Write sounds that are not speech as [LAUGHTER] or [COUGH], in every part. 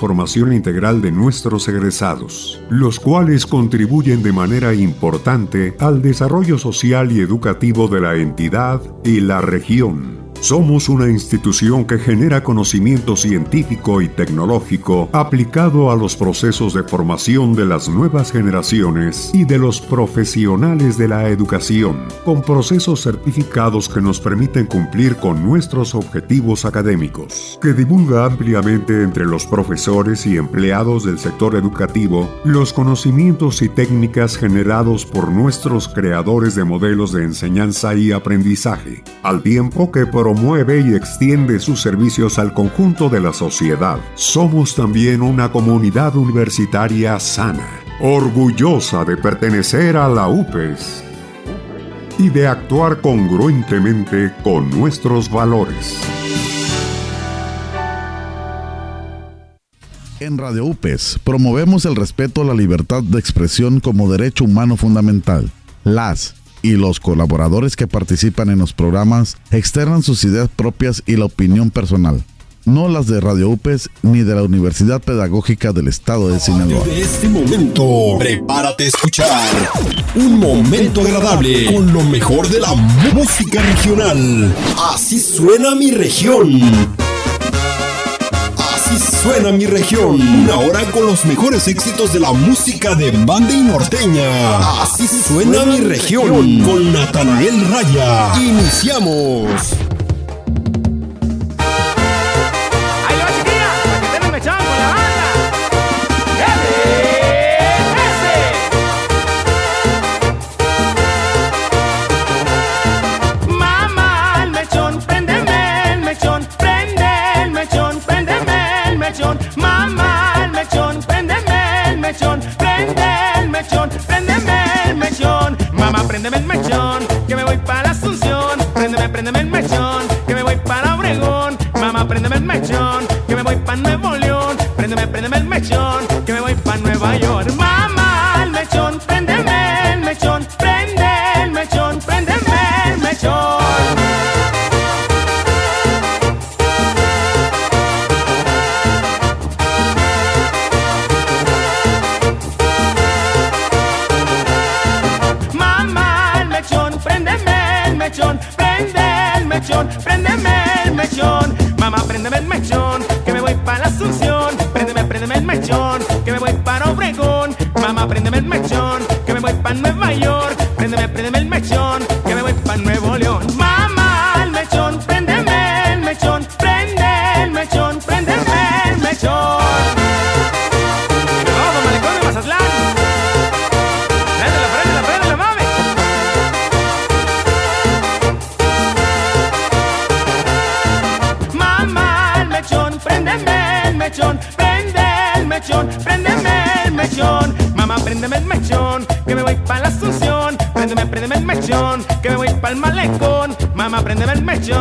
formación integral de nuestros egresados, los cuales contribuyen de manera importante al desarrollo social y educativo de la entidad y la región. Somos una institución que genera conocimiento científico y tecnológico aplicado a los procesos de formación de las nuevas generaciones y de los profesionales de la educación, con procesos certificados que nos permiten cumplir con nuestros objetivos académicos, que divulga ampliamente entre los profesores y empleados del sector educativo los conocimientos y técnicas generados por nuestros creadores de modelos de enseñanza y aprendizaje, al tiempo que por promueve y extiende sus servicios al conjunto de la sociedad. Somos también una comunidad universitaria sana, orgullosa de pertenecer a la UPES y de actuar congruentemente con nuestros valores. En Radio UPES promovemos el respeto a la libertad de expresión como derecho humano fundamental. Las y los colaboradores que participan en los programas externan sus ideas propias y la opinión personal, no las de Radio UPES ni de la Universidad Pedagógica del Estado de Sinaloa. De este momento, prepárate a escuchar un momento agradable con lo mejor de la música regional. Así suena mi región. Así suena mi región. Una hora con los mejores éxitos de la música de banda y norteña. Así suena mi región con Natanael Raya. Iniciamos. Préndeme, préndeme Mamá, préndeme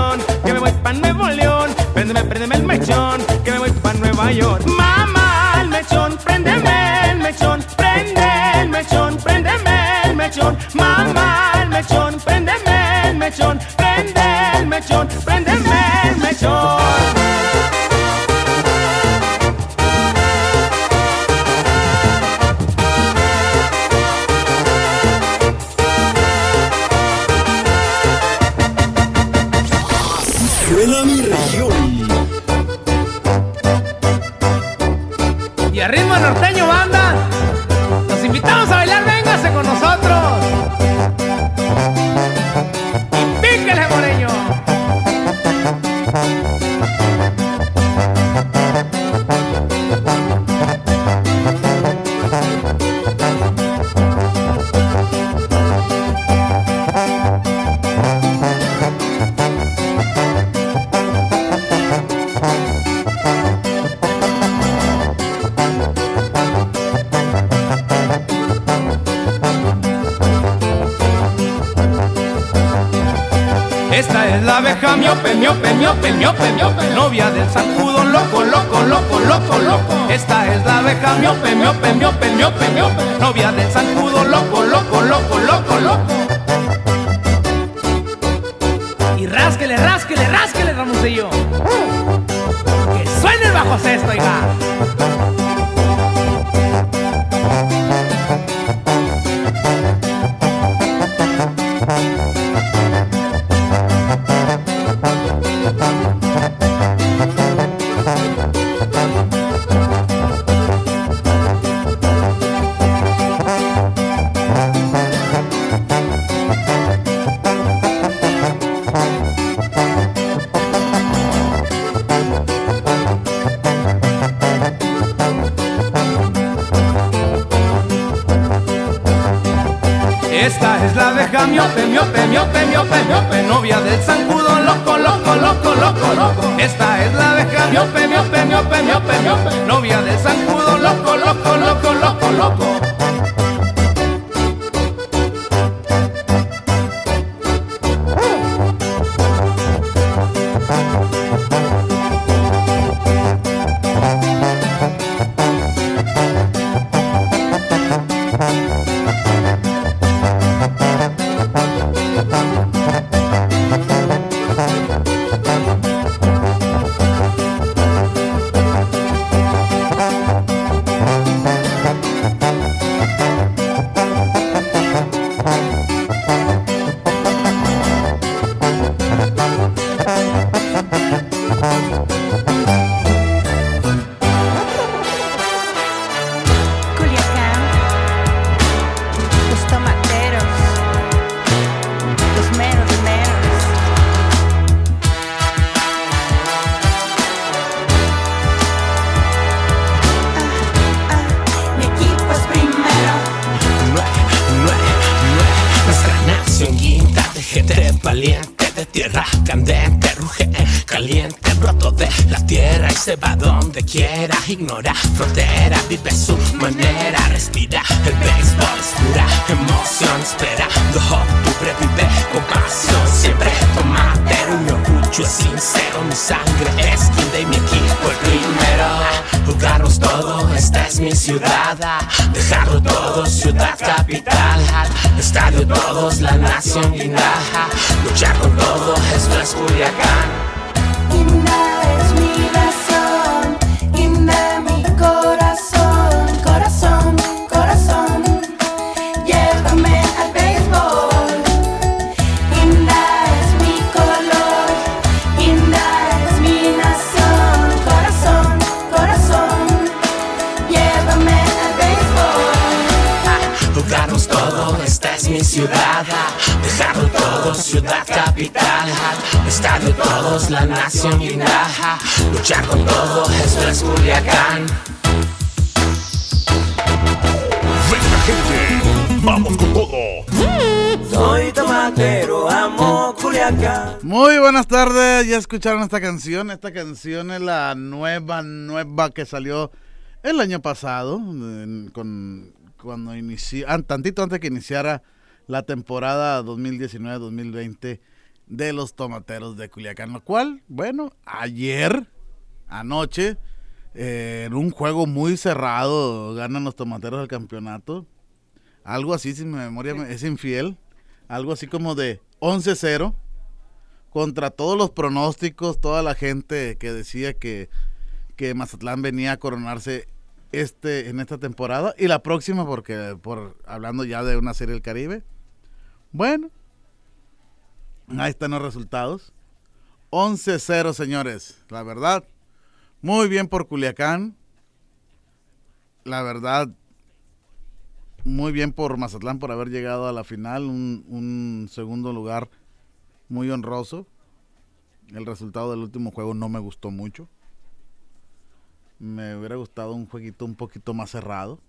Esta es la abeja miope, miope, miope, miope, miope, novia del zancudo loco, loco, loco, loco, loco. Esta es la abeja miope, miope, miope, miope, miope, novia del zancudo loco, loco, loco, loco, loco. Luchar con todo, esto es Culiacán. Venga gente, vamos con todo. Soy tomatero, amo Culiacán. Muy buenas tardes, ya escucharon esta canción. Esta canción es la nueva, nueva que salió el año pasado, en- con, cuando inició, an- tantito antes que iniciara la temporada 2019-2020 de los tomateros de Culiacán. Lo cual, bueno, ayer, anoche, eh, en un juego muy cerrado, ganan los tomateros el campeonato. Algo así, si mi memoria me- es infiel. Algo así como de 11-0 contra todos los pronósticos, toda la gente que decía que, que Mazatlán venía a coronarse este en esta temporada y la próxima porque por hablando ya de una serie del Caribe. Bueno, ahí están los resultados. 11-0, señores. La verdad, muy bien por Culiacán. La verdad, muy bien por Mazatlán por haber llegado a la final. Un, un segundo lugar muy honroso. El resultado del último juego no me gustó mucho. Me hubiera gustado un jueguito un poquito más cerrado.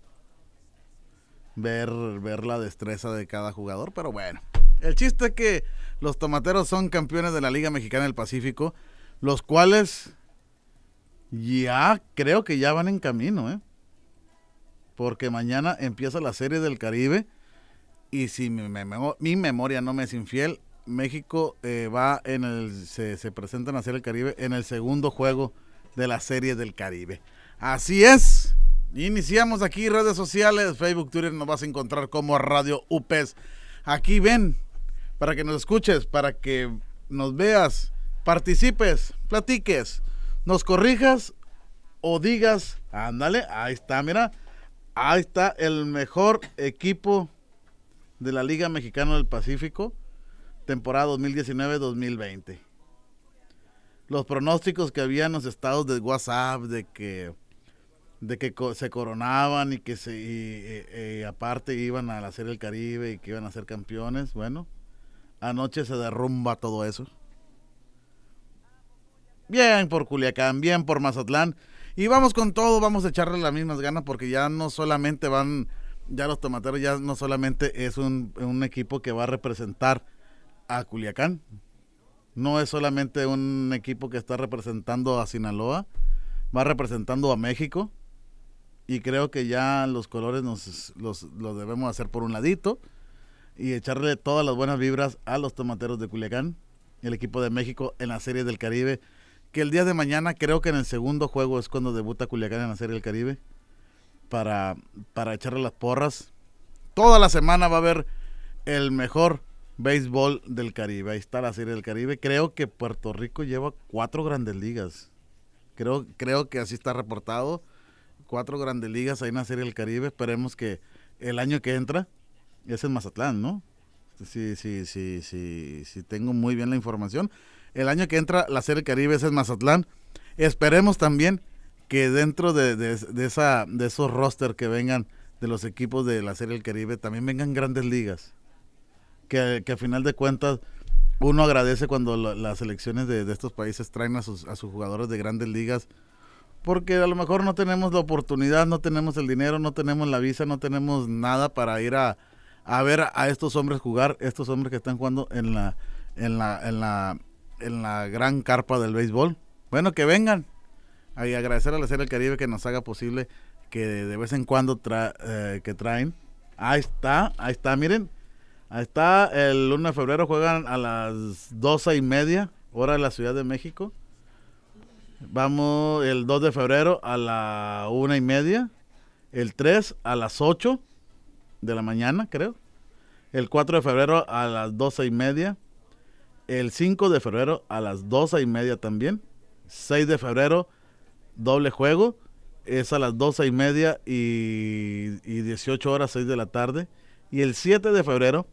Ver, ver la destreza de cada jugador, pero bueno. El chiste es que los tomateros son campeones de la Liga Mexicana del Pacífico, los cuales ya creo que ya van en camino, ¿eh? Porque mañana empieza la Serie del Caribe y si mi, memo- mi memoria no me es infiel, México eh, va en el se, se presenta en la Serie del Caribe en el segundo juego de la Serie del Caribe. Así es. Iniciamos aquí redes sociales, Facebook, Twitter, nos vas a encontrar como Radio UPES. Aquí ven, para que nos escuches, para que nos veas, participes, platiques, nos corrijas o digas, ándale, ahí está, mira, ahí está el mejor equipo de la Liga Mexicana del Pacífico, temporada 2019-2020. Los pronósticos que había en los estados de WhatsApp de que de que se coronaban y que se y, y- y aparte iban a la Serie del Caribe y que iban a ser campeones, bueno, anoche se derrumba todo eso. Bien por Culiacán, bien por Mazatlán. Y vamos con todo, vamos a echarle las mismas ganas porque ya no solamente van ya los tomateros ya no solamente es un, un equipo que va a representar a Culiacán, no es solamente un equipo que está representando a Sinaloa, va representando a México y creo que ya los colores nos los, los debemos hacer por un ladito y echarle todas las buenas vibras a los tomateros de Culiacán, el equipo de México en la Serie del Caribe, que el día de mañana creo que en el segundo juego es cuando debuta Culiacán en la Serie del Caribe para, para echarle las porras. Toda la semana va a haber el mejor béisbol del Caribe. Ahí está la Serie del Caribe. Creo que Puerto Rico lleva cuatro grandes ligas. Creo, creo que así está reportado. Cuatro grandes ligas ahí en la Serie del Caribe. Esperemos que el año que entra es en Mazatlán, ¿no? Sí, sí, sí, sí, sí, tengo muy bien la información. El año que entra la Serie Caribe es en Mazatlán. Esperemos también que dentro de, de- esa, de esos roster que vengan de los equipos de la Serie del Caribe también vengan grandes ligas. Que, que a final de cuentas uno agradece cuando la- las selecciones de, de estos países traen a sus, a sus jugadores de grandes ligas. Porque a lo mejor no tenemos la oportunidad, no tenemos el dinero, no tenemos la visa, no tenemos nada para ir a, a ver a estos hombres jugar, estos hombres que están jugando en la, en la, en la, en la gran carpa del béisbol. Bueno, que vengan, y agradecer a la Serie del Caribe que nos haga posible que de, vez en cuando eh, que traen. Ahí está, ahí está, miren. Ahí está, el 1 de febrero juegan a las 12 y media, hora de la Ciudad de México. Vamos el 2 de febrero a la 1 y media. El 3 a las 8 de la mañana, creo. El 4 de febrero a las 12 y media. El 5 de febrero a las 12 y media también. 6 de febrero doble juego. Es a las 12 y media y, y 18 horas, 6 de la tarde. Y el 7 de febrero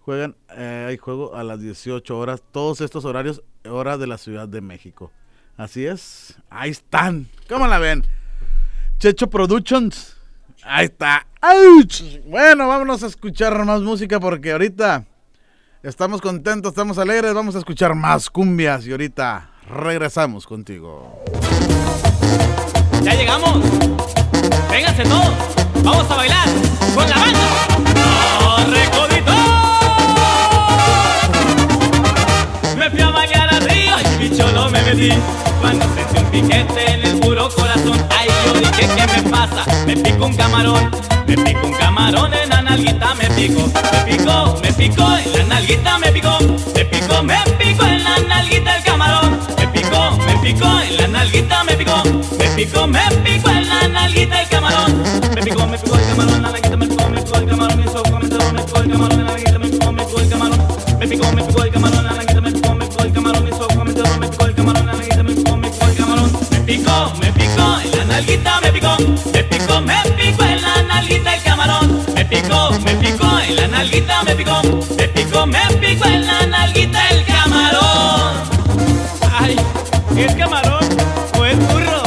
juegan, eh, hay juego a las 18 horas. Todos estos horarios, hora de la Ciudad de México. Así es. Ahí están. ¿Cómo la ven? Checho Productions. Ahí está. ¡Auch! Bueno, vámonos a escuchar más música porque ahorita estamos contentos, estamos alegres. Vamos a escuchar más cumbias y ahorita regresamos contigo. Ya llegamos. Vénganse todos. Vamos a bailar con la banda. ¡Oh, recodito! Me fui a bañar al río y cholo me metí. Cuando sentí un piquete en el puro corazón, ay, yo dije, ¿qué me pasa? Me pico un camarón. Me pico un camarón en nalguita, me pico. Me pico, me pico en la nalguita, me pico. Me pico, me pico en la nalguita el camarón. Me pico, me pico en la nalguita, me pico. Me pico, me pico en la nalguita el camarón. Me pico, me pico el camarón la nalguita, me pico, me pico el camarón, mi sopa, me pico el camarón la nalguita, me pico, me pico el camarón. Me pico, me pico el camarón la nalguita, me pico, me pico el camarón, mi sopa, me pico el camarón la nalguita, me pico, me pico el camarón. Me pico, me pico en la nalguita, me pico. Me pico, me me pico. Me pico, me pico en la nalguita el camarón. Ay, ¿es camarón o es burro?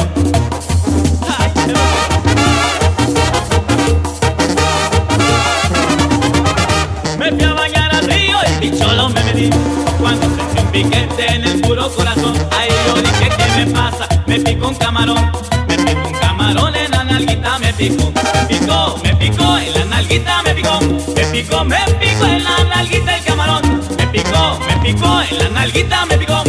Me fui a bañar al río y mi cholo me metí Cuando sentí un piquete en el puro corazón Ay, yo dije, ¿qué me pasa? Me pico un camarón me pico, me pico en la nalguita el camarón. Me pico, me pico en la nalguita Me pico,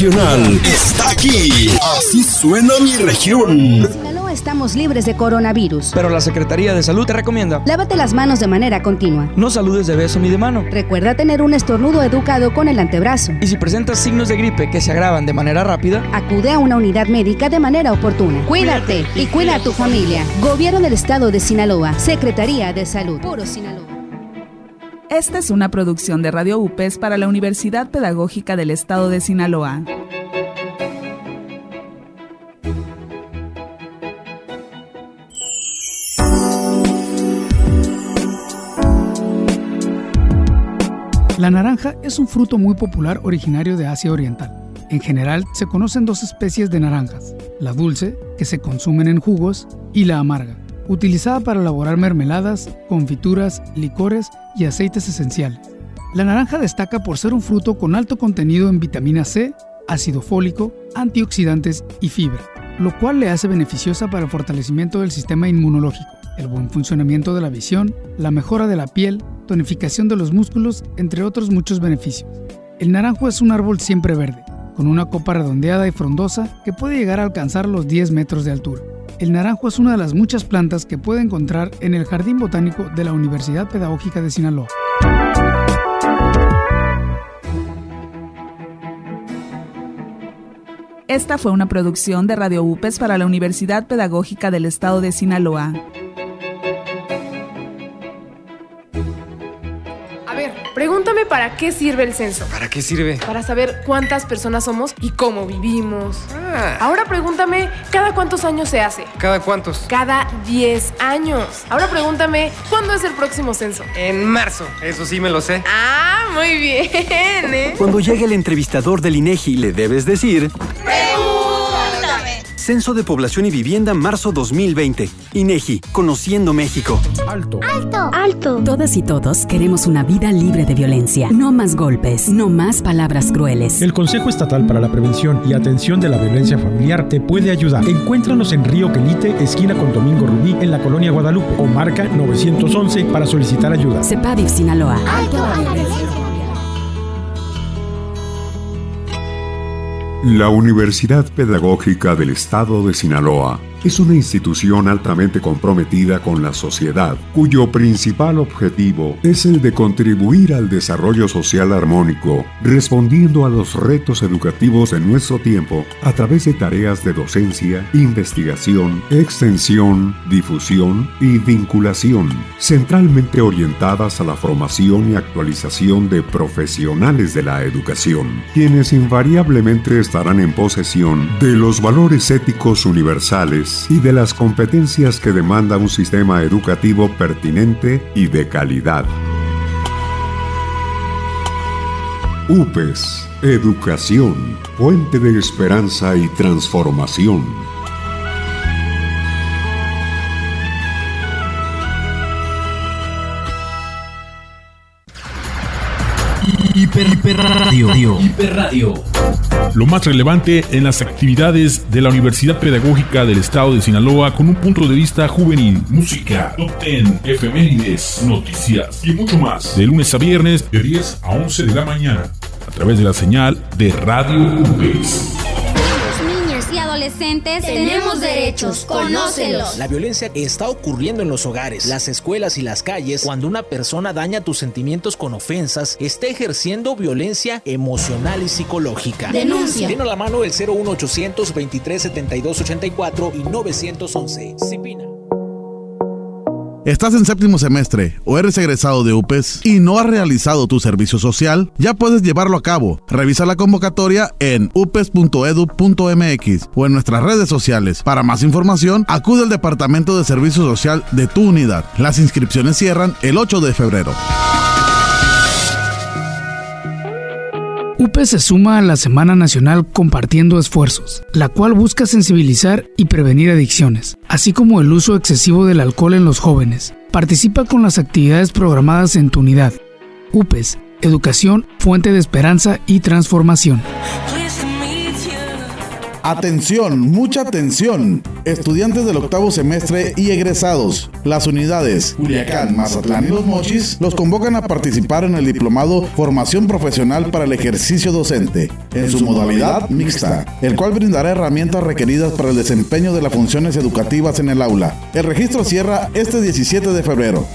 regional está aquí. Así suena mi región. En Sinaloa estamos libres de coronavirus. Pero la Secretaría de Salud te recomienda. Lávate las manos de manera continua. No saludes de beso ni de mano. Recuerda tener un estornudo educado con el antebrazo. Y si presentas signos de gripe que se agravan de manera rápida, acude a una unidad médica de manera oportuna. Cuídate y cuida a tu familia. Gobierno del Estado de Sinaloa. Secretaría de Salud. Puro Sinaloa. Esta es una producción de Radio UPES para la Universidad Pedagógica del Estado de Sinaloa. La naranja es un fruto muy popular originario de Asia Oriental. En general se conocen dos especies de naranjas, la dulce, que se consumen en jugos, y la amarga, utilizada para elaborar mermeladas, confituras, licores y aceites esenciales. La naranja destaca por ser un fruto con alto contenido en vitamina C, ácido fólico, antioxidantes y fibra, lo cual le hace beneficiosa para el fortalecimiento del sistema inmunológico, el buen funcionamiento de la visión, la mejora de la piel, tonificación de los músculos, entre otros muchos beneficios. El naranjo es un árbol siempre verde, con una copa redondeada y frondosa que puede llegar a alcanzar los 10 metros de altura. El naranjo es una de las muchas plantas que puede encontrar en el Jardín Botánico de la Universidad Pedagógica de Sinaloa. Esta fue una producción de Radio UPES para la Universidad Pedagógica del Estado de Sinaloa. Pregúntame para qué sirve el censo. ¿Para qué sirve? Para saber cuántas personas somos y cómo vivimos. Ah. Ahora pregúntame, ¿cada cuántos años se hace? ¿Cada cuántos? Cada 10 años. Ahora pregúntame, ¿cuándo es el próximo censo? En marzo, eso sí me lo sé. Ah, muy bien, ¿eh? Cuando llegue el entrevistador del INEGI, le debes decir... Censo de Población y Vivienda, marzo 2020. INEGI, Conociendo México. Alto. Alto. Alto. Todas y todos queremos una vida libre de violencia. No más golpes, no más palabras crueles. El Consejo Estatal para la Prevención y Atención de la Violencia Familiar te puede ayudar. Encuéntranos en Río Quelite, esquina con Domingo Rubí, en la colonia Guadalupe, o marca 911 para solicitar ayuda. CEPAVIV Sinaloa. Alto a la violencia. La Universidad Pedagógica del Estado de Sinaloa es una institución altamente comprometida con la sociedad, cuyo principal objetivo es el de contribuir al desarrollo social armónico, respondiendo a los retos educativos de nuestro tiempo a través de tareas de docencia, investigación, extensión, difusión y vinculación, centralmente orientadas a la formación y actualización de profesionales de la educación, quienes invariablemente estarán en posesión de los valores éticos universales y de las competencias que demanda un sistema educativo pertinente y de calidad. UPES, Educación, Fuente de Esperanza y Transformación. Hiperradio. Hiperradio. Lo más relevante en las actividades de la Universidad Pedagógica del Estado de Sinaloa con un punto de vista juvenil, música, top 10, efemérides, noticias y mucho más. De lunes a viernes de 10 a 11 de la mañana a través de la señal de Radio UPES. Adolescentes tenemos derechos, conócelos. La violencia está ocurriendo en los hogares, las escuelas y las calles cuando una persona daña tus sentimientos con ofensas, está ejerciendo violencia emocional y psicológica. Denuncia. Tiene a la mano el 01800 23 72 84 y 911. Cipina. ¿Estás en séptimo semestre o eres egresado de UPES y no has realizado tu servicio social? Ya puedes llevarlo a cabo. Revisa la convocatoria en upes.edu.mx o en nuestras redes sociales. Para más información, acude al Departamento de Servicio Social de tu unidad. Las inscripciones cierran el 8 de febrero. UPE se suma a la Semana Nacional Compartiendo Esfuerzos, la cual busca sensibilizar y prevenir adicciones, así como el uso excesivo del alcohol en los jóvenes. Participa con las actividades programadas en tu unidad. UPES, Educación, Fuente de Esperanza y Transformación. Atención, mucha atención. Estudiantes del octavo semestre y egresados. Las unidades Culiacán, Mazatlán y Los Mochis los convocan a participar en el diplomado Formación Profesional para el Ejercicio Docente, en su modalidad mixta, el cual brindará herramientas requeridas para el desempeño de las funciones educativas en el aula. El registro cierra este 17 de febrero.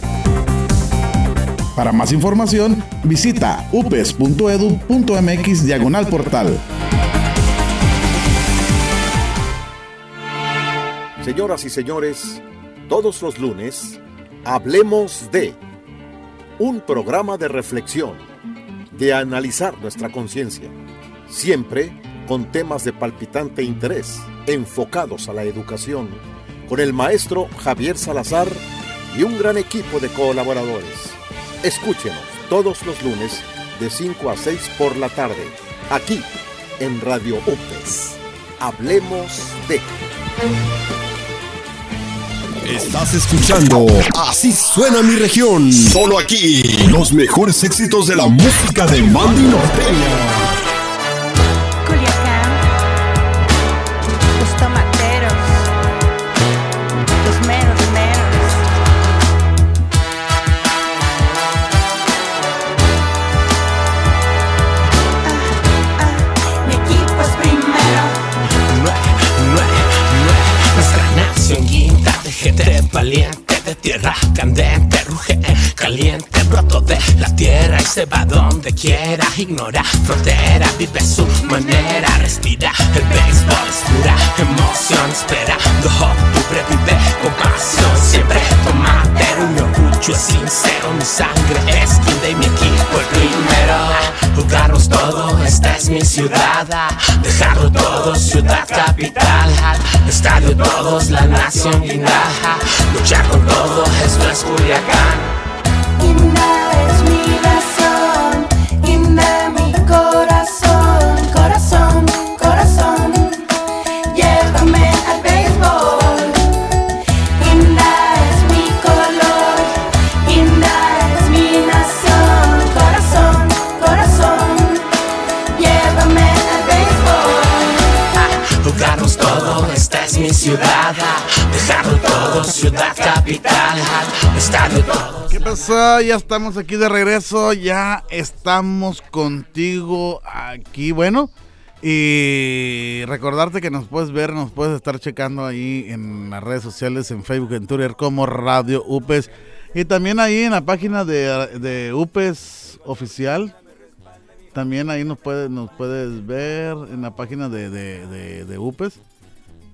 Para más información, visita upes.edu.mx diagonal portal. Señoras y señores, todos los lunes, hablemos de un programa de reflexión, de analizar nuestra conciencia, siempre con temas de palpitante interés, enfocados a la educación, con el maestro Javier Salazar y un gran equipo de colaboradores. Escúchenos todos los lunes de 5 a 6 por la tarde, aquí en Radio UPES. Hablemos de... Estás escuchando Así suena mi región. Solo aquí. Los mejores éxitos de la música de Mandy Norteña. Ruge caliente, broto de la tierra y se va donde quiera, ignora frontera, vive su manera, respira, el béisbol es pura emoción, esperando octubre, vive con pasión, siempre tomatero, mi orgullo es sincero, mi sangre es guinda y mi equipo el primero, jugarnos todo, esta es mi ciudad, dejarlo todo, ciudad capital, estadio todos, la nación guinda, luchar con todo, esto es Culiacán. Ciudad, dejarlo todo, ciudad capital, estadio todo. ¿Qué pasó? Ya estamos aquí de regreso, ya estamos contigo aquí. Bueno, Y recordarte que nos puedes ver, nos puedes estar checando ahí en las redes sociales, en Facebook, en Twitter, como Radio UPES. Y también ahí en la página de, UPES Oficial. También ahí nos puedes, nos puedes ver en la página de UPES.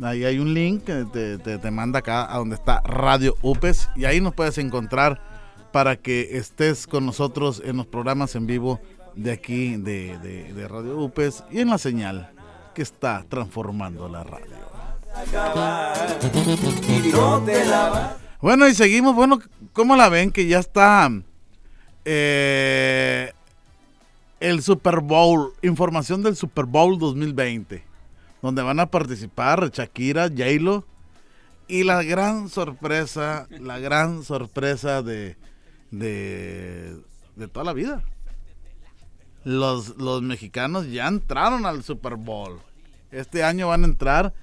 Ahí hay un link que te, te- manda acá a donde está Radio UPES. Y ahí nos puedes encontrar para que estés con nosotros en los programas en vivo de aquí de, de- de Radio UPES y en la señal que está transformando la radio. Bueno, y seguimos. Bueno, ¿cómo la ven? Que ya está eh, el Super Bowl. Información del Super Bowl 2020. Donde van a participar Shakira, J-Lo. Y la gran sorpresa, la gran sorpresa de, de, toda la vida. Los, los mexicanos ya entraron al Super Bowl. Este año van a entrar,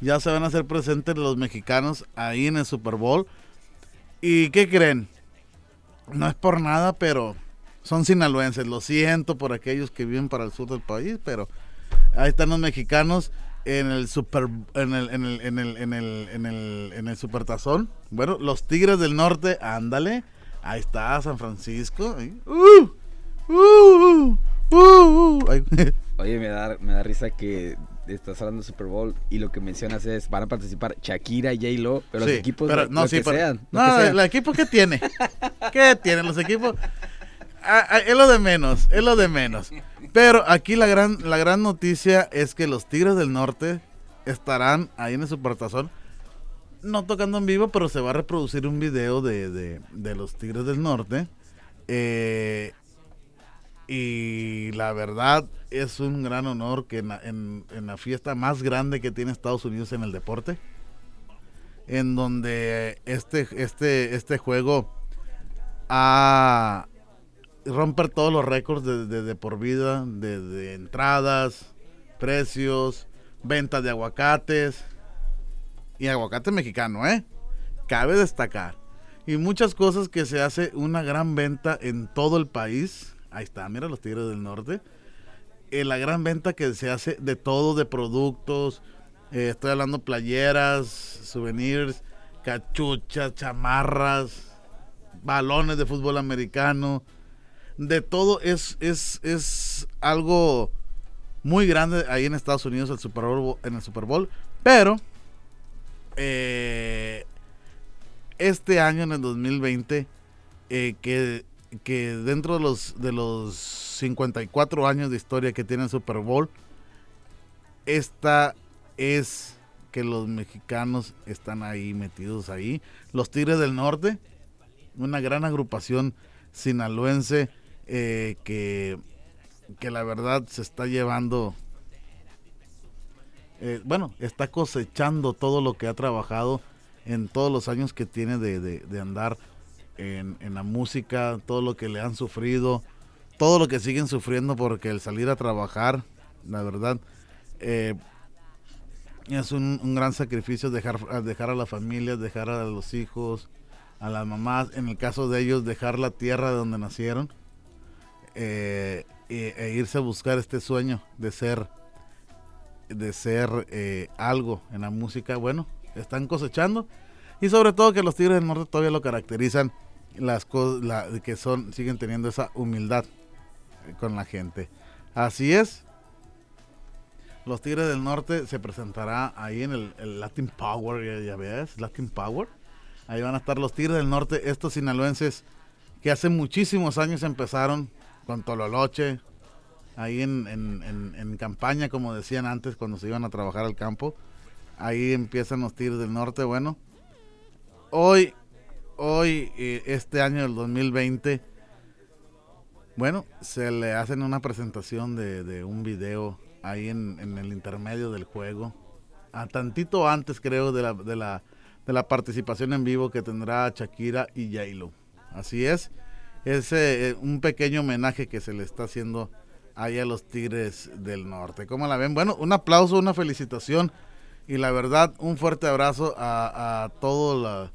ya se van a hacer presentes los mexicanos ahí en el Super Bowl. ¿Y qué creen? No es por nada, pero son sinaloenses. Lo siento por aquellos que viven para el sur del país, pero ahí están los mexicanos en el super en el en el en el en el en el, en el supertazón. Bueno, los Tigres del Norte, ándale. Ahí está San Francisco. ¡Uh! ¡Uh! ¡Uh! ¡Uh! [LAUGHS] Oye, me da, me da risa que estás hablando de Super Bowl y lo que mencionas es van a participar Shakira y J-Lo, pero Sí, los equipos pero- lo- no, lo sí, que pero- sean. lo No, que sean. ¿el equipo qué tiene? [LAUGHS] ¿Qué tienen los equipos? Ah, ah, es lo de menos, es lo de menos. Pero aquí la gran, la gran noticia es que los Tigres del Norte estarán ahí en el Supertazón. No tocando en vivo, pero se va a reproducir un video de, de- de los Tigres del Norte. Eh, y la verdad es un gran honor que en en- la fiesta más grande que tiene Estados Unidos en el deporte, en donde este, este, este juego a romper todos los récords de, de- por vida, de, de entradas, precios, venta de aguacates y aguacate mexicano, ¿eh? Cabe destacar. Y muchas cosas que se hace una gran venta en todo el país. Ahí está, mira los Tigres del Norte. Eh, la gran venta que se hace de todo, de productos. eh, estoy hablando playeras, souvenirs, cachuchas, chamarras, balones de fútbol americano. De todo es, es, es algo muy grande ahí en Estados Unidos el Super Bowl, en el Super Bowl. Pero eh, este año, en el 2020, eh, que, que dentro de los, de los 54 años de historia que tiene el Super Bowl, esta es que los mexicanos están ahí metidos ahí. Los Tigres del Norte, una gran agrupación sinaloense eh, que, que la verdad se está llevando, eh, bueno, está cosechando todo lo que ha trabajado en todos los años que tiene de, de- de andar en, en la música, todo lo que le han sufrido, todo lo que siguen sufriendo porque el salir a trabajar, la verdad, eh, es un, un gran sacrificio dejar, dejar a la familia, dejar a los hijos, a las mamás, en el caso de ellos, dejar la tierra de donde nacieron eh, e, e irse a buscar este sueño de ser, de ser eh, algo en la música. Bueno, están cosechando y sobre todo que los Tigres del Norte todavía lo caracterizan las cosas que son siguen teniendo esa humildad eh, con la gente. Así es. Los Tigres del Norte se presentará ahí en el, Latin Power, ya, ya Latin Power. Ahí van a estar los Tigres del Norte, estos sinaloenses que hace muchísimos años empezaron con Tololoche, ahí en, en- en- en campaña, como decían antes, cuando se iban a trabajar al campo. Ahí empiezan los Tigres del Norte. Bueno, hoy, hoy, eh, este año del 2020, bueno, se le hacen una presentación de, de un video ahí en, en el intermedio del juego. A tantito antes, creo, de la, de la, de la participación en vivo que tendrá Shakira y J-Lo. Así es es eh, un pequeño homenaje que se le está haciendo ahí a los Tigres del Norte. ¿Cómo la ven? Bueno, un aplauso, una felicitación y la verdad un fuerte abrazo a, a, a, todos,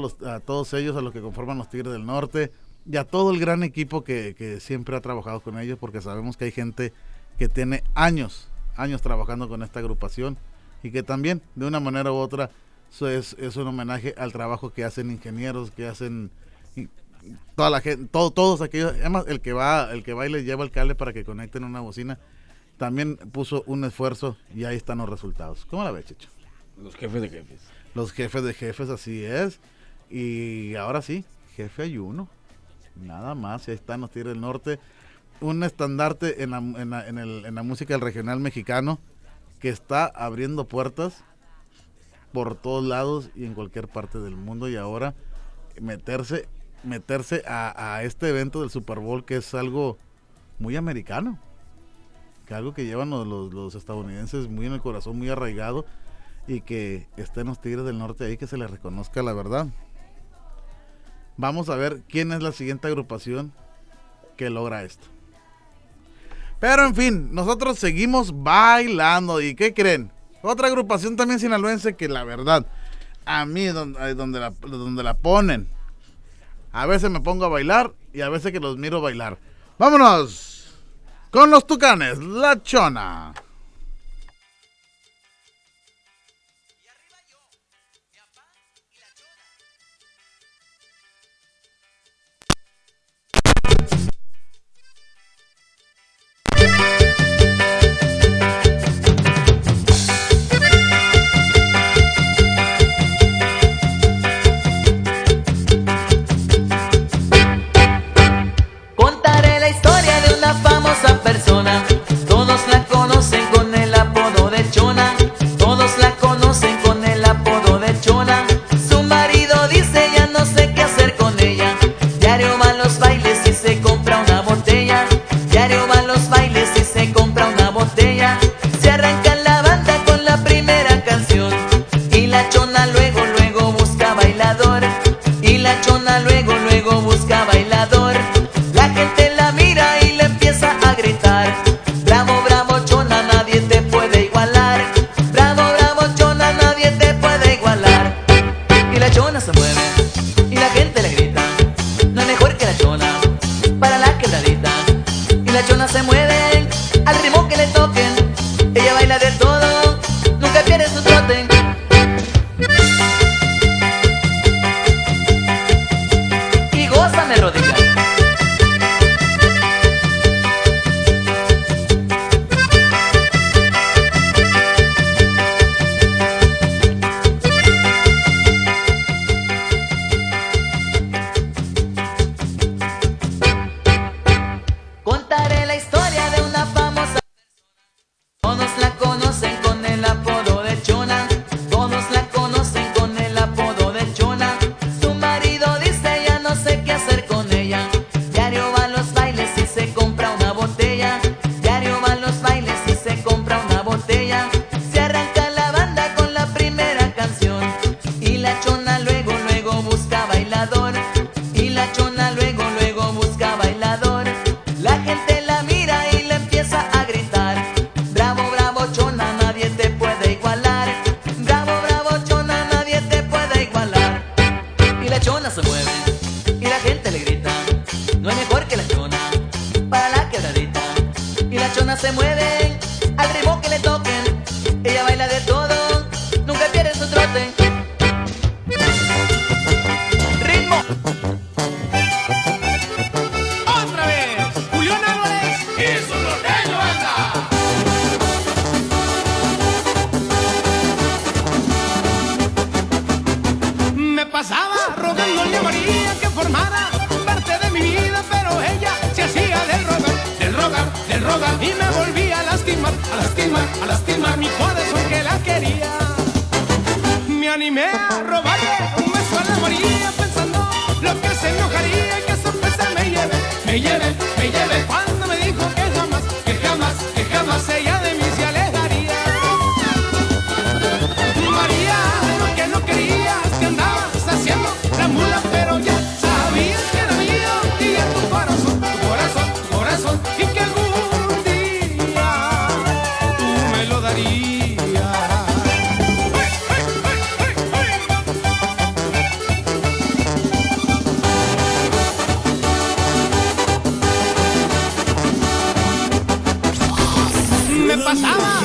los, a todos ellos, a los que conforman los Tigres del Norte y a todo el gran equipo que, que siempre ha trabajado con ellos porque sabemos que hay gente que tiene años, años trabajando con esta agrupación y que también de una manera u otra eso es, es un homenaje al trabajo que hacen ingenieros, que hacen toda la gente, todos aquellos, además el que va, el que va y le lleva el cable para que conecten una bocina, también puso un esfuerzo y ahí están los resultados. ¿Cómo la ves, Chicho? Los jefes de jefes. Los jefes de jefes, así es. Y ahora sí, jefe ayuno. Nada más, ahí están los Tigres del Norte. Un estandarte en la, en la, en el, en la música del regional mexicano que está abriendo puertas por todos lados y en cualquier parte del mundo y ahora meterse meterse a, este evento del Super Bowl que es algo muy americano, que algo que llevan los, los, estadounidenses muy en el corazón, muy arraigado, y que estén los Tigres del Norte ahí, que se les reconozca la verdad. Vamos a ver quién es la siguiente agrupación que logra esto. Pero en fin, nosotros seguimos bailando. ¿Y qué creen? Otra agrupación también sinaloense que la verdad, a mí donde, donde la, donde la ponen, a veces me pongo a bailar y a veces que los miro bailar. Vámonos con los tucanes, la chona.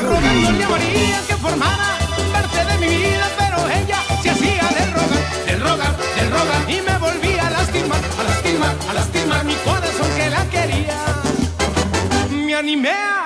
Rogándole a María que formara parte de mi vida, pero ella se hacía del rogar, del rogar, del rogar y me volvía a lastimar, a lastimar, a lastimar mi corazón que la quería. Me animé a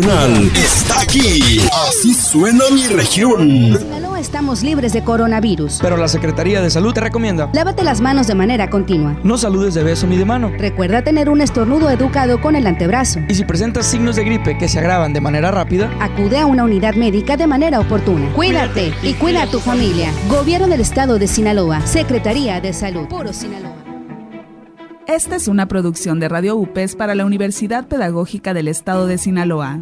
Está aquí. Así suena mi región. En Sinaloa estamos libres de coronavirus. Pero la Secretaría de Salud te recomienda. Lávate las manos de manera continua. No saludes de beso ni de mano. Recuerda tener un estornudo educado con el antebrazo. Y si presentas signos de gripe que se agravan de manera rápida, Acude a una unidad médica de manera oportuna. Cuídate y cuida a tu familia. Gobierno del Estado de Sinaloa. Secretaría de Salud. Puro Sinaloa. Esta es una producción de Radio UPES para la Universidad Pedagógica del Estado de Sinaloa.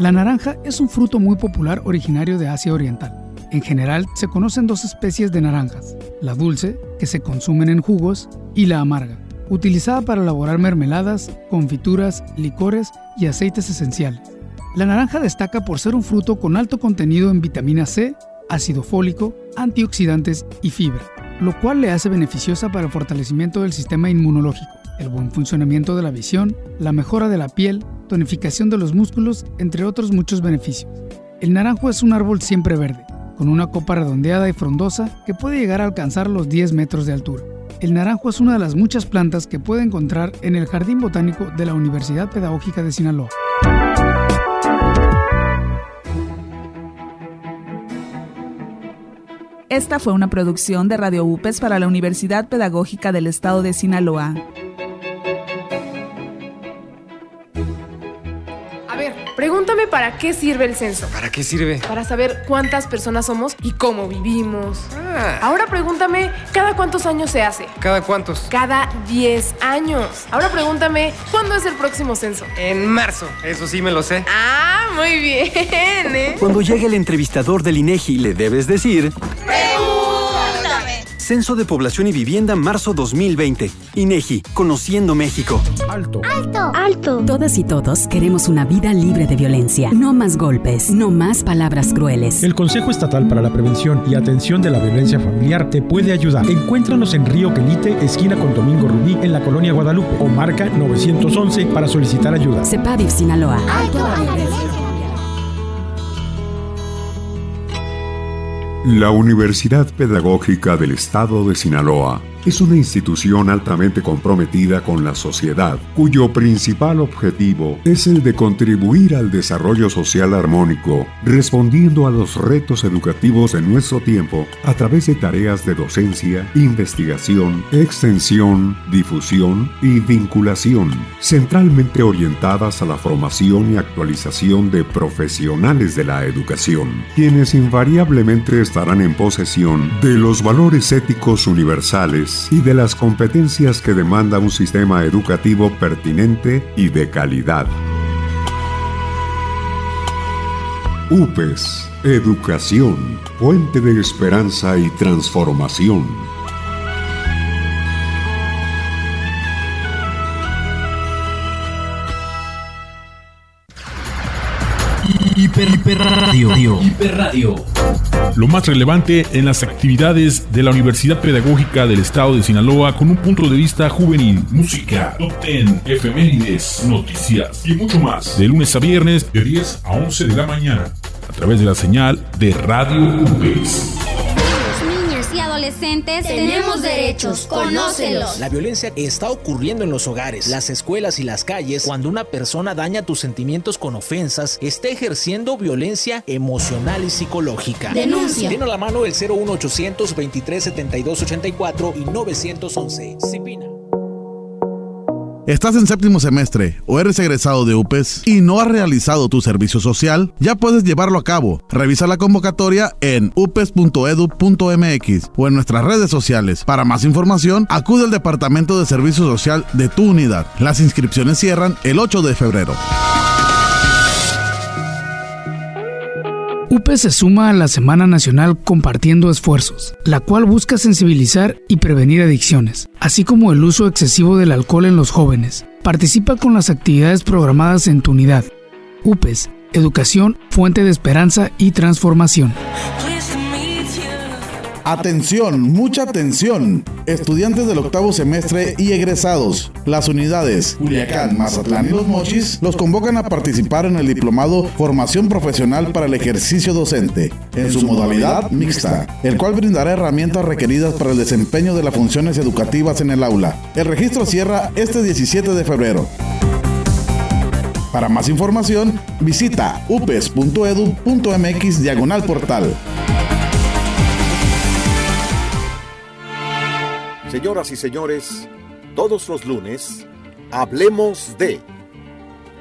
La naranja es un fruto muy popular originario de Asia Oriental. En general se conocen dos especies de naranjas, la dulce, que se consumen en jugos, y la amarga, utilizada para elaborar mermeladas, confituras, licores y aceites esenciales. La naranja destaca por ser un fruto con alto contenido en vitamina C, ácido fólico, antioxidantes y fibra, lo cual le hace beneficiosa para el fortalecimiento del sistema inmunológico, el buen funcionamiento de la visión, la mejora de la piel, tonificación de los músculos, entre otros muchos beneficios. El naranjo es un árbol siempre verde, con una copa redondeada y frondosa que puede llegar a alcanzar los 10 metros de altura. El naranjo es una de las muchas plantas que puede encontrar en el Jardín Botánico de la Universidad Pedagógica de Sinaloa. Esta fue una producción de Radio UPES para la Universidad Pedagógica del Estado de Sinaloa. Pregúntame para qué sirve el censo. ¿Para qué sirve? Para saber cuántas personas somos y cómo vivimos. Ahora pregúntame, ¿cada cuántos años se hace? ¿Cada cuántos? Cada 10 años. Ahora pregúntame, ¿cuándo es el próximo censo? En marzo. Eso sí me lo sé. Ah, muy bien, ¿eh? Cuando llegue el entrevistador del INEGI, le debes decir Pregúntame. Censo de Población y Vivienda marzo 2020. INEGI, Conociendo México. Alto. Alto. Alto. Todas y todos queremos una vida libre de violencia. No más golpes, no más palabras crueles. El Consejo Estatal para la Prevención y Atención de la Violencia Familiar te puede ayudar. Encuéntranos en Río Quelite, esquina con Domingo Rubí, en la colonia Guadalupe, o marca 911 para solicitar ayuda. CEPAVIV Sinaloa. Alto a la violencia. La Universidad Pedagógica del Estado de Sinaloa es una institución altamente comprometida con la sociedad, cuyo principal objetivo es el de contribuir al desarrollo social armónico, respondiendo a los retos educativos de nuestro tiempo a través de tareas de docencia, investigación, extensión, difusión y vinculación, centralmente orientadas a la formación y actualización de profesionales de la educación, quienes invariablemente estarán en posesión de los valores éticos universales y de las competencias que demanda un sistema educativo pertinente y de calidad. UPES, Educación, Puente de Esperanza y Transformación. Hiperradio. Hiperradio. Lo más relevante en las actividades de la Universidad Pedagógica del Estado de Sinaloa con un punto de vista juvenil, música, top 10, efemérides, noticias y mucho más. De lunes a viernes de 10 a 11 de la mañana a través de la señal de Radio UPES. Adolescentes. adolescentes tenemos derechos, conócelos. La violencia está ocurriendo en los hogares, las escuelas y las calles cuando una persona daña tus sentimientos con ofensas, está ejerciendo violencia emocional y psicológica. Denuncia. Tiene a la mano el 01800 23 72 84 y 911. Cipina. ¿Estás en séptimo semestre o eres egresado de UPES y no has realizado tu servicio social? Ya puedes llevarlo a cabo. Revisa la convocatoria en upes.edu.mx o en nuestras redes sociales. Para más información, acude al Departamento de Servicio Social de tu unidad. Las inscripciones cierran el 8 de febrero. UPE se suma a la Semana Nacional Compartiendo Esfuerzos, la cual busca sensibilizar y prevenir adicciones, así como el uso excesivo del alcohol en los jóvenes. Participa con las actividades programadas en tu unidad. UPES, Educación, Fuente de Esperanza y Transformación. Atención, mucha atención. Estudiantes del octavo semestre y egresados. Las unidades Culiacán, Mazatlán y Los Mochis los convocan a participar en el diplomado Formación Profesional para el Ejercicio Docente, en su modalidad mixta, el cual brindará herramientas requeridas para el desempeño de las funciones educativas en el aula. El registro cierra este 17 de febrero. Para más información, visita upes.edu.mx diagonal portal. Señoras y señores, todos los lunes, hablemos de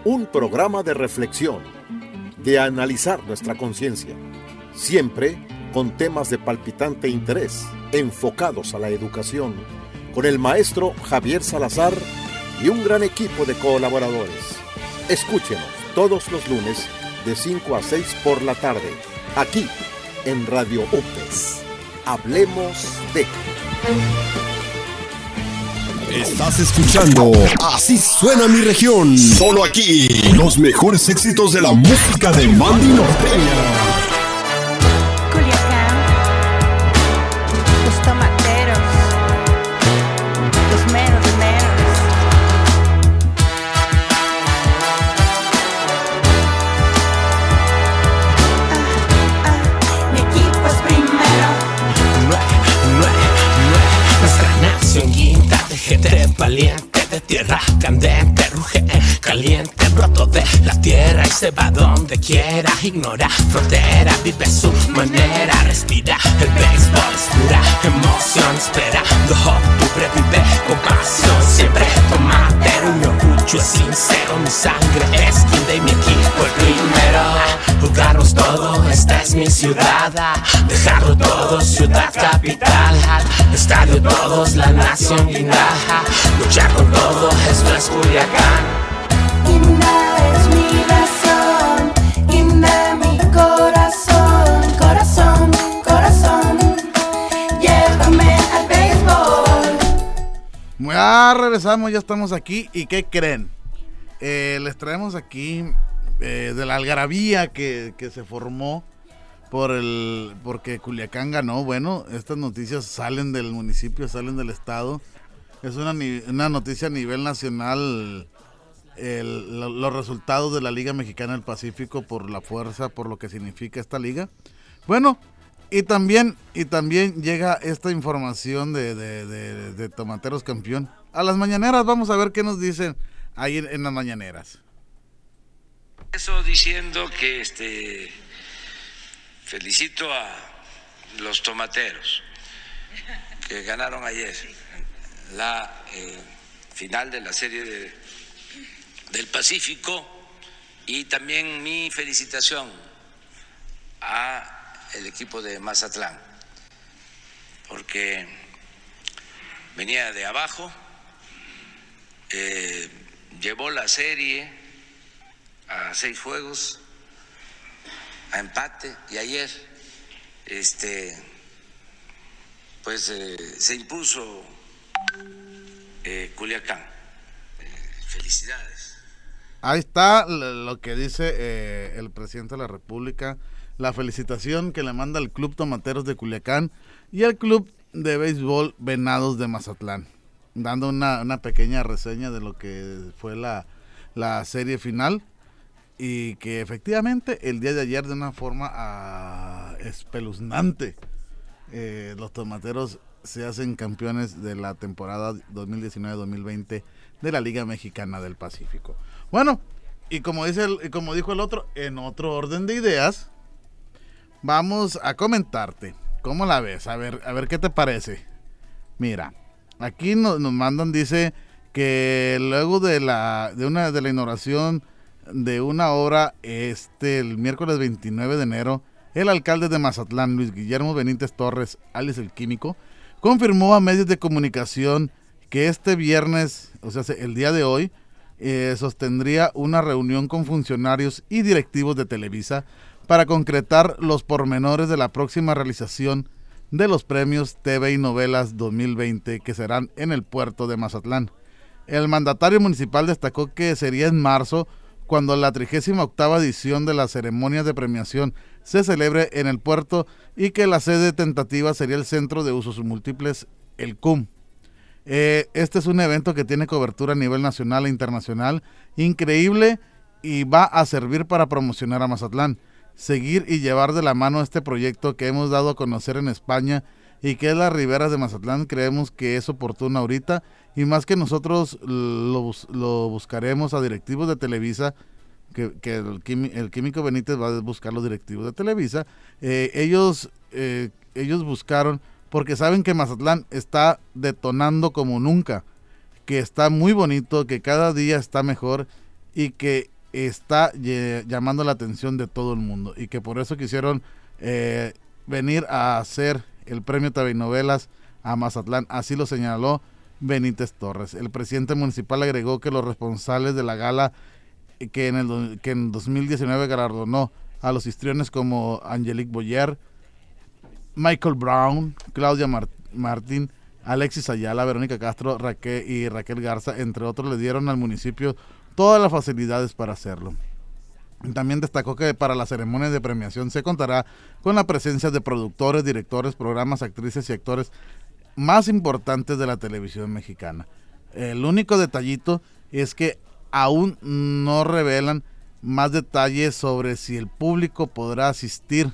un programa de reflexión, de analizar nuestra conciencia, siempre con temas de palpitante interés, enfocados a la educación, con el maestro Javier Salazar y un gran equipo de colaboradores. Escúchenos todos los lunes de 5 a 6 por la tarde, aquí en Radio UPES. Hablemos de... Estás escuchando Así suena mi región. Solo aquí. Los mejores éxitos de la música de Mandy Norteña. Candente, ruge caliente, broto de la tierra y se va donde quiera, ignora frontera, vive su manera, respira, el béisbol es pura emoción, esperando octubre, vive con pasión, siempre tomatero, orgullo es sincero, mi sangre es guinda y mi equipo el primero, jugarnos todo, esta es mi ciudad, dejarlo todo, ciudad capital, estadio todos, la nación guinda, luchar con todo, esto es Culiacán. Guinda es mi Ya regresamos, ya estamos aquí. ¿Y qué creen? Eh, les traemos aquí eh, de la algarabía que, se formó por el porque Culiacán ganó. Bueno, estas noticias salen del municipio, salen del estado. Es una, una noticia a nivel nacional. los resultados de la Liga Mexicana del Pacífico por la fuerza, por lo que significa esta liga. Bueno, y también, y también llega esta información de, de- de- Tomateros campeón. A las mañaneras vamos a ver qué nos dicen ahí en, las mañaneras. Eso diciendo que este felicito a los tomateros que ganaron ayer la eh, final de la serie de- del Pacífico y también mi felicitación a el equipo de Mazatlán porque venía de abajo eh, llevó la serie a seis juegos, a empate, y ayer, este, pues eh, se impuso eh, Culiacán. Felicidades. Ahí está lo que dice el presidente de la República, la felicitación que le manda el Club Tomateros de Culiacán y el Club de Béisbol Venados de Mazatlán, dando una, una pequeña reseña de lo que fue la, la serie final y que efectivamente el día de ayer de una forma ah, espeluznante eh, los Tomateros se hacen campeones de la temporada 2019-2020 de la Liga Mexicana del Pacífico. Bueno, y como, dice el, como dijo el otro, en otro orden de ideas, vamos a comentarte. ¿Cómo la ves? A ver, a ver qué te parece. Mira, aquí nos, nos mandan, dice que luego de la, de una, de la inauguración de una obra este el miércoles 29 de enero, el alcalde de Mazatlán, Luis Guillermo Benítez Torres, alias el Químico, confirmó a medios de comunicación que este viernes, o sea, el día de hoy, eh, sostendría una reunión con funcionarios y directivos de Televisa para concretar los pormenores de la próxima realización de los premios TV y Novelas 2020 que serán en el puerto de Mazatlán. El mandatario municipal destacó que sería en marzo cuando la 38 edición de las ceremonias de premiación se celebre en el puerto y que la sede tentativa sería el Centro de Usos Múltiples, el CUM. Eh, este es un evento que tiene cobertura a nivel nacional e internacional, increíble y va a servir para promocionar a Mazatlán, seguir y llevar de la mano este proyecto que hemos dado a conocer en España y que es las riberas de Mazatlán, creemos que es oportuno ahorita y más que nosotros lo, lo buscaremos a directivos de Televisa, que, el, químico Benítez va a buscar los directivos de Televisa, eh, ellos, eh, ellos buscaron, porque saben que Mazatlán está detonando como nunca, que está muy bonito, que cada día está mejor y que está llamando la atención de todo el mundo y que por eso quisieron eh, venir a hacer el premio TV Novelas a Mazatlán. Así lo señaló Benítez Torres. El presidente municipal agregó que los responsables de la gala que en, el, que en 2019 galardonó a los histriones como Angelique Boyer, Michael Brown, Claudia Martín, Alexis Ayala, Verónica Castro Raquel y Raquel Garza, entre otros, le dieron al municipio todas las facilidades para hacerlo. También destacó que para la ceremonia de premiación se contará con la presencia de productores, directores, programas, actrices y actores más importantes de la televisión mexicana. El único detallito es que aún no revelan más detalles sobre si el público podrá asistir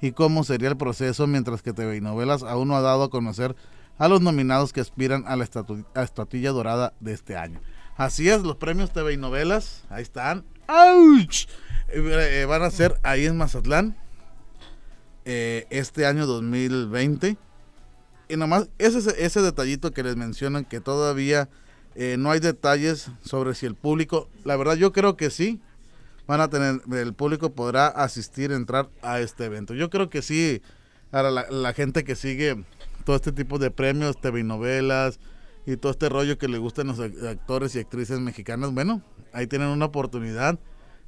y cómo sería el proceso, mientras que TV y Novelas aún no ha dado a conocer a los nominados que aspiran a la estatuilla dorada de este año. Así es, los premios TV y Novelas, ahí están. ¡Auch! Eh, van a ser ahí en Mazatlán eh, este año 2020 y nomás ese, ese detallito que les mencionan que todavía eh, no hay detalles sobre si el público, la verdad yo creo que sí, van a tener, el público podrá asistir, entrar a este evento. Yo creo que sí, a la, gente que sigue todo este tipo de premios, TV novelas y todo este rollo que le gustan los actores y actrices mexicanas, bueno, ahí tienen una oportunidad.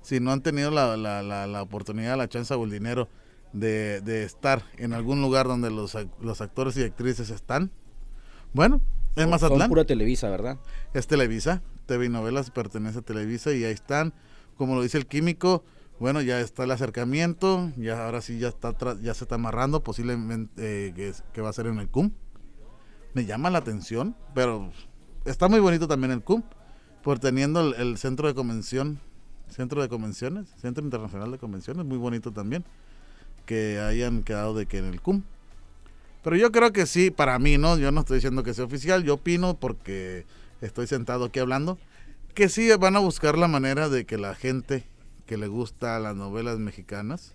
Si no han tenido la, la, la, la oportunidad, la chance o el dinero de, estar en algún lugar donde los, los actores y actrices están. Bueno, es Mazatlán. Es pura Televisa, ¿verdad? Es Televisa. TV y Novelas pertenece a Televisa y ahí están. Como lo dice el químico, bueno, ya está el acercamiento, ya ahora sí ya está ya se está amarrando, posiblemente eh, que, va a ser en el CUM. Me llama la atención, pero está muy bonito también el CUM, por teniendo el, centro de convención, centro de convenciones, centro internacional de convenciones, muy bonito también que hayan quedado de que en el CUM. Pero yo creo que sí, para mí, ¿no? Yo no estoy diciendo que sea oficial, yo opino porque estoy sentado aquí hablando, que sí van a buscar la manera de que la gente que le gusta las novelas mexicanas,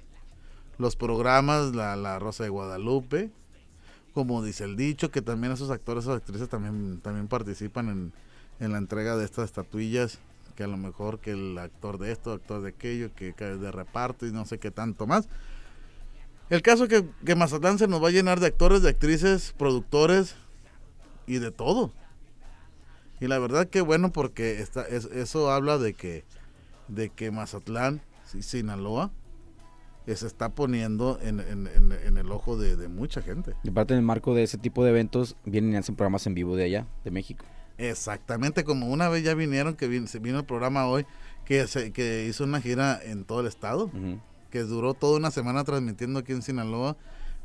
los programas, la, la Rosa de Guadalupe, como dice el dicho, que también esos actores o actrices también, también participan en, en la entrega de estas estatuillas, que a lo mejor que el actor de esto, actor de aquello, que cae de reparto y no sé qué tanto más. El caso es que, Mazatlán se nos va a llenar de actores, de actrices, productores y de todo. Y la verdad que bueno porque está, eso habla de que, de que Mazatlán, Sinaloa, se está poniendo en, el ojo de, mucha gente. Y aparte en el marco de ese tipo de eventos vienen y hacen programas en vivo de allá, de México. Exactamente, como una vez ya vinieron, que vino, vino el programa hoy, que, se, que hizo una gira en todo el estado que duró toda una semana transmitiendo aquí en Sinaloa,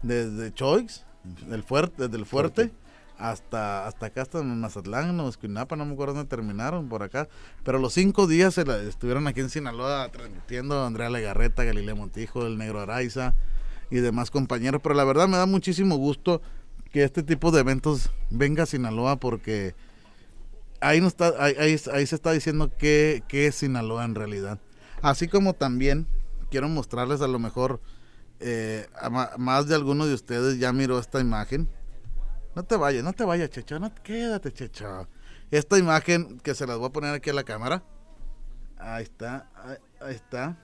desde Choix, del fuerte, desde el fuerte, hasta, hasta acá, hasta Mazatlán, no, Esquinapa, no me acuerdo dónde terminaron, por acá. Pero los cinco días se la, estuvieron aquí en Sinaloa transmitiendo Andrea Legarreta, Galilea Montijo, el Negro Araiza y demás compañeros. Pero la verdad me da muchísimo gusto que este tipo de eventos venga a Sinaloa porque ahí, no está, ahí, ahí, se está diciendo qué, qué es Sinaloa en realidad. Así como también quiero mostrarles a lo mejor eh, a más de alguno de ustedes ya miró esta imagen. No te vayas, no te vayas, Checho, no quédate, Checho. Esta imagen que se las voy a poner aquí a la cámara. Ahí está, ahí, ahí está.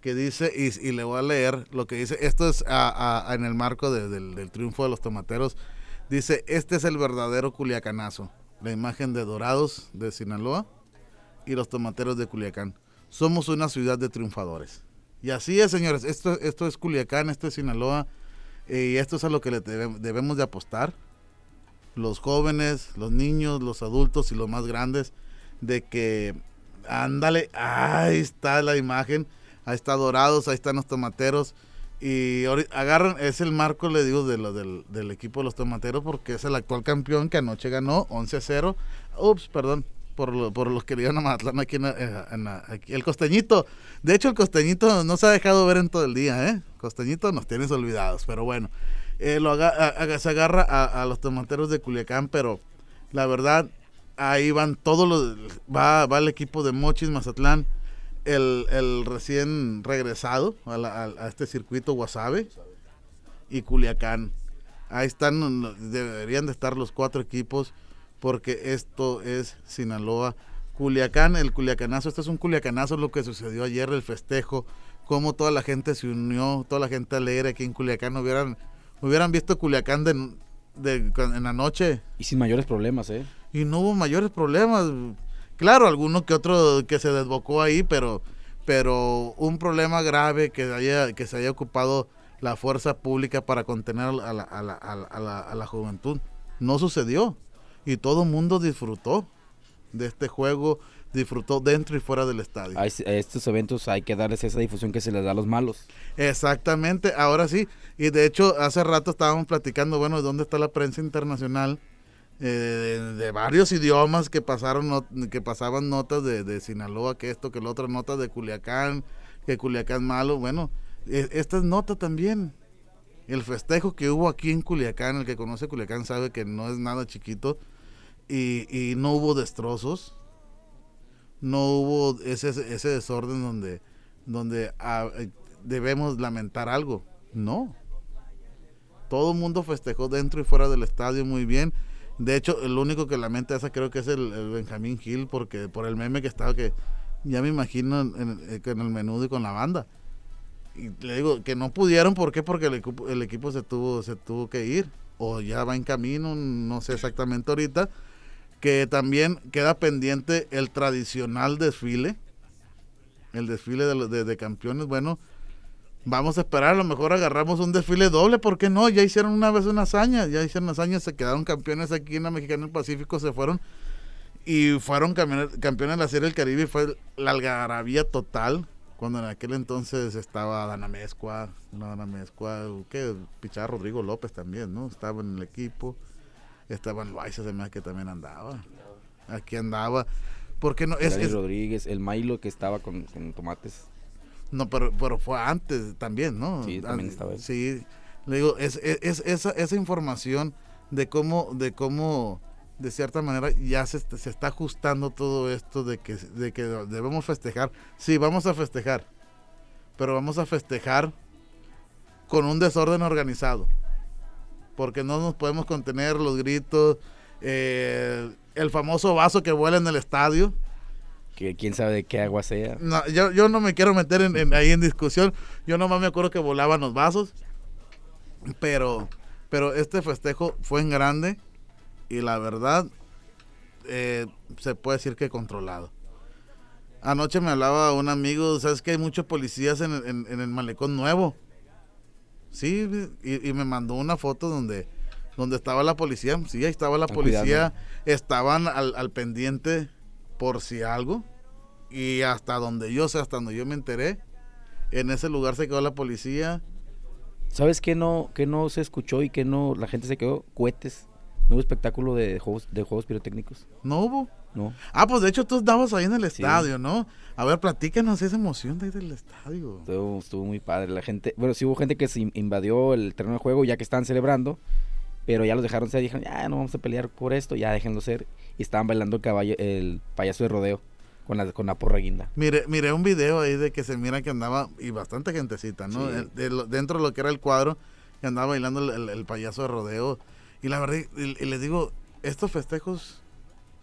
Que dice, y, y le voy a leer lo que dice. Esto es a- a- en el marco de- del, del triunfo de los tomateros. Dice, este es el verdadero Culiacanazo. La imagen de Dorados de Sinaloa y los tomateros de Culiacán. Somos una ciudad de triunfadores. Y así es, señores. Esto, esto es Culiacán, esto es Sinaloa. Y esto es a lo que le debe- debemos de apostar. Los jóvenes, los niños, los adultos y los más grandes. De que, ándale, ahí está la imagen. Ahí está Dorados, ahí están los tomateros. Y agarran, es el marco, le digo, de lo, del, del equipo de los tomateros, porque es el actual campeón que anoche ganó 11-0. Ups, perdón, por, lo- los que le iban a Mazatlán aquí, en, la- aquí. El costeñito, de hecho, el costeñito no se ha dejado ver en todo el día, ¿eh? Costeñito nos tienes olvidados, pero bueno. Eh, lo aga- a- se agarra a, los tomateros de Culiacán, pero la verdad, ahí van todos los. Va, va el equipo de Mochis Mazatlán, el, el recién regresado a, la- a- este circuito Guasave y Culiacán. Ahí están, deberían de estar los cuatro equipos porque esto es Sinaloa. Culiacán, el Culiacanazo, esto es un Culiacanazo lo que sucedió ayer, el festejo, cómo toda la gente se unió, toda la gente alegre aquí en Culiacán, hubieran, hubieran visto Culiacán de, de- en la noche Y sin mayores problemas, ¿eh? y no hubo mayores problemas. Claro, alguno que otro que se desbocó ahí, pero pero un problema grave que haya que se haya ocupado la fuerza pública para contener a la, a la, a la, a la- a la juventud no sucedió y todo el mundo disfrutó de este juego, disfrutó dentro y fuera del estadio. A, es- a estos eventos hay que darles esa difusión que se les da a los malos. Exactamente, ahora sí. Y de hecho, hace rato estábamos platicando, bueno, de dónde está la prensa internacional eh, de, de varios idiomas que pasaron not- que pasaban notas de, de Sinaloa, que esto, que lo otro, notas de Culiacán, que Culiacán malo. Bueno, e- esta es nota también. El festejo que hubo aquí en Culiacán, el que conoce Culiacán sabe que no es nada chiquito y, y no hubo destrozos no hubo ese, ese desorden donde, donde ah, debemos lamentar algo. No. Todo el mundo festejó dentro y fuera del estadio muy bien. De hecho, el único que lamenta esa creo que es el, el Benjamín Gil, porque por el meme que estaba, que ya me imagino en, eh, el menudo y con la banda. Y le digo que no pudieron, ¿por qué? Porque el equipo, el equipo se tuvo, se tuvo que ir. O ya va en camino, no sé exactamente ahorita que también queda pendiente el tradicional desfile, el desfile de, campeones. Bueno, vamos a esperar, a lo mejor agarramos un desfile doble, ¿por qué no? Ya hicieron una vez una hazaña, ya hicieron una hazaña, se quedaron campeones aquí en la Mexicana del Pacífico, se fueron y fueron campeones, de la Serie del Caribe y fue la algarabía total. Cuando en aquel entonces estaba Dana Mezcua, no Dana que Pichar Rodrigo López también, ¿no? Estaba en el equipo. Esteban Loaiza se me que también andaba. Aquí andaba. Porque no es, Rodríguez, el Milo que estaba con, con tomates. no, pero, pero fue antes también, ¿no? Sí, también estaba él. Sí, le digo, es, es- es- esa, esa información de cómo, de cómo, de cierta manera, ya se, se está ajustando todo esto de que, de que debemos festejar. Sí, vamos a festejar, pero vamos a festejar con un desorden organizado. Porque no nos podemos contener los gritos, eh, el famoso vaso que vuela en el estadio. Que quién sabe de qué agua sea. No, yo, yo no me quiero meter en, en- ahí en discusión. Yo nomás me acuerdo que volaban los vasos. Pero, pero este festejo fue en grande y la verdad eh, se puede decir que controlado. Anoche me hablaba un amigo, sabes que hay muchos policías en, en- en el malecón nuevo. Sí, y, y me mandó una foto donde, donde estaba la policía. Sí, ahí estaba la Están policía. Estaban al, al pendiente por si algo. Y hasta donde yo sé, hasta donde yo me enteré, en ese lugar se quedó la policía. ¿Sabes qué no, qué no se escuchó y que no la gente se quedó? Cohetes. No hubo espectáculo de juegos, de juegos pirotécnicos. ¿No hubo? No. Ah, pues de hecho tú estabas ahí en el estadio, ¿no? A ver, platícanos esa emoción de ahí del estadio. Estuvo, estuvo muy padre. La gente, bueno, sí hubo gente que se in- invadió el terreno de juego ya que estaban celebrando, pero ya los dejaron ser, dijeron, ya no vamos a pelear por esto, ya déjenlo ser. Y estaban bailando el caballo, el payaso de rodeo con la, con la porra guinda. Mire, miré un video ahí de que se mira que andaba, y bastante gentecita, ¿no? Sí. De lo- dentro de lo que era el cuadro, que andaba bailando el payaso de rodeo. Y la verdad, y, y les digo, estos festejos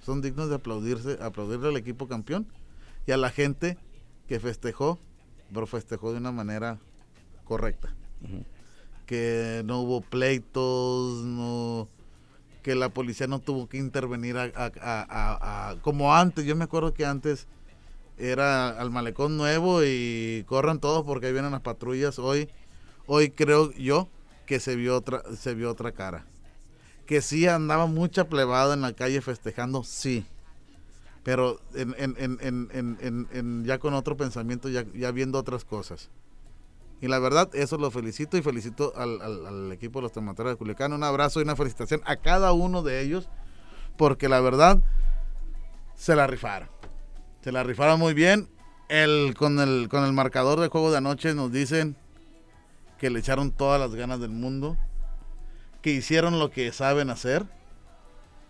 son dignos de aplaudirse, aplaudirle al equipo campeón y a la gente que festejó, pero festejó de una manera correcta. Que no hubo pleitos, no que la policía no tuvo que intervenir a, a- a- a- a- como antes. Yo me acuerdo que antes era al malecón nuevo y corran todos porque ahí vienen las patrullas. Hoy, hoy creo yo que se vio otra, se vio otra cara. Que sí andaba mucha plebada en la calle festejando, sí. Pero en, en- en- ya con otro pensamiento, ya, ya viendo otras cosas. Y la verdad, eso lo felicito y felicito al, al- al equipo de los tomateros de Culiacán. Un abrazo y una felicitación a cada uno de ellos, porque la verdad, se la rifaron. Se la rifaron muy bien. El, con, el, con el marcador de juego de anoche nos dicen que le echaron todas las ganas del mundo, que hicieron lo que saben hacer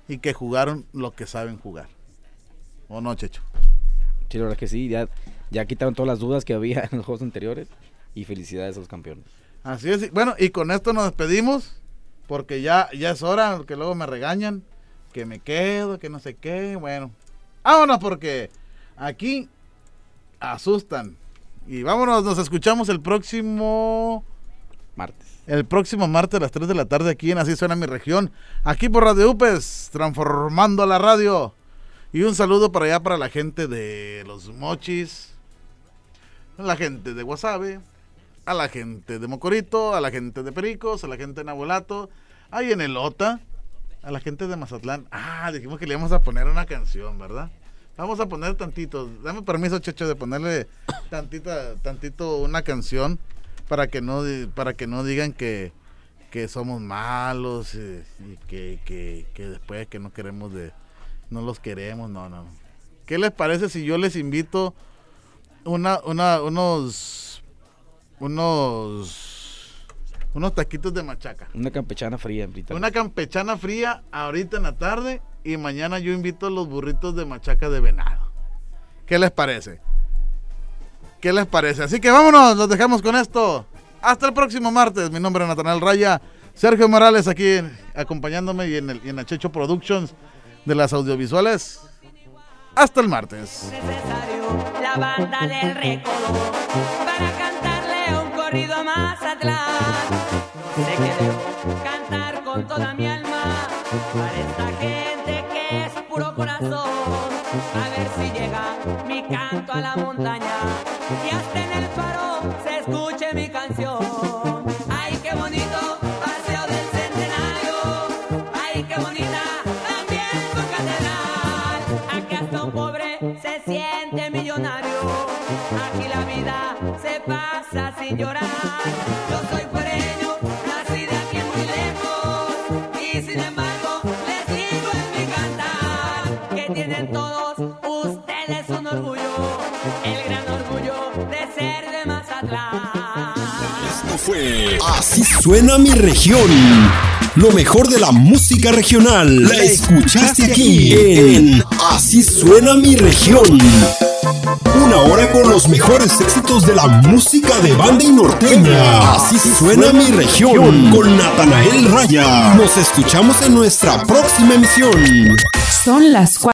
y que jugaron lo que saben jugar. ¿O no, Checho? Sí, la verdad que sí, ya, ya quitaron todas las dudas que había [LAUGHS] en los juegos anteriores y felicidades a los campeones. Así es. Bueno, y con esto nos despedimos, porque ya, ya es hora, que luego me regañan, que me quedo, que no sé qué. Bueno, vámonos porque aquí asustan. Y vámonos, nos escuchamos el próximo... Martes. El próximo martes a las 3 de la tarde aquí en Así Suena Mi Región. Aquí por Radio UPES, transformando la radio. Y un saludo para allá para la gente de Los Mochis, la gente de Guasave, a la gente de Mocorito, a la gente de Pericos, a la gente de Nabolato, ahí en el Ota, a la gente de Mazatlán. Ah, dijimos que le íbamos a poner una canción, ¿verdad? Vamos a poner tantito. Dame permiso, Checho, de ponerle tantita, tantito una canción para que no, para que no digan que, que somos malos y que, que, que después que no queremos de, no los queremos, no, no. ¿Qué les parece si yo les invito una, una, unos, unos, unos taquitos de machaca? Una campechana fría, ahorita. Una campechana fría ahorita en la tarde y mañana yo invito los burritos de machaca de venado. ¿Qué les parece? ¿Qué les parece? Así que vámonos, los dejamos con esto. Hasta el próximo martes. Mi nombre es Natanael Raya. Sergio Morales aquí acompañándome y en, el, y en Achecho Productions de las audiovisuales. Hasta el martes. la banda del recodo para cantarle un corrido a Mazatlán. Sé que debo cantar con toda mi alma para esta gente que es puro corazón. A ver si llega canto a la montaña y hasta en el faro se escuche mi canción. Ay, qué bonito paseo del centenario. Ay, qué bonita también su catedral. Aquí hasta un pobre se siente millonario. Aquí la vida se pasa sin llorar. Fue Así suena mi región. Lo mejor de la música regional. La escuchaste aquí en Así suena mi región. Una hora con los mejores éxitos de la música de banda y norteña. Así suena mi región con Natanael Raya. Nos escuchamos en nuestra próxima emisión. Son las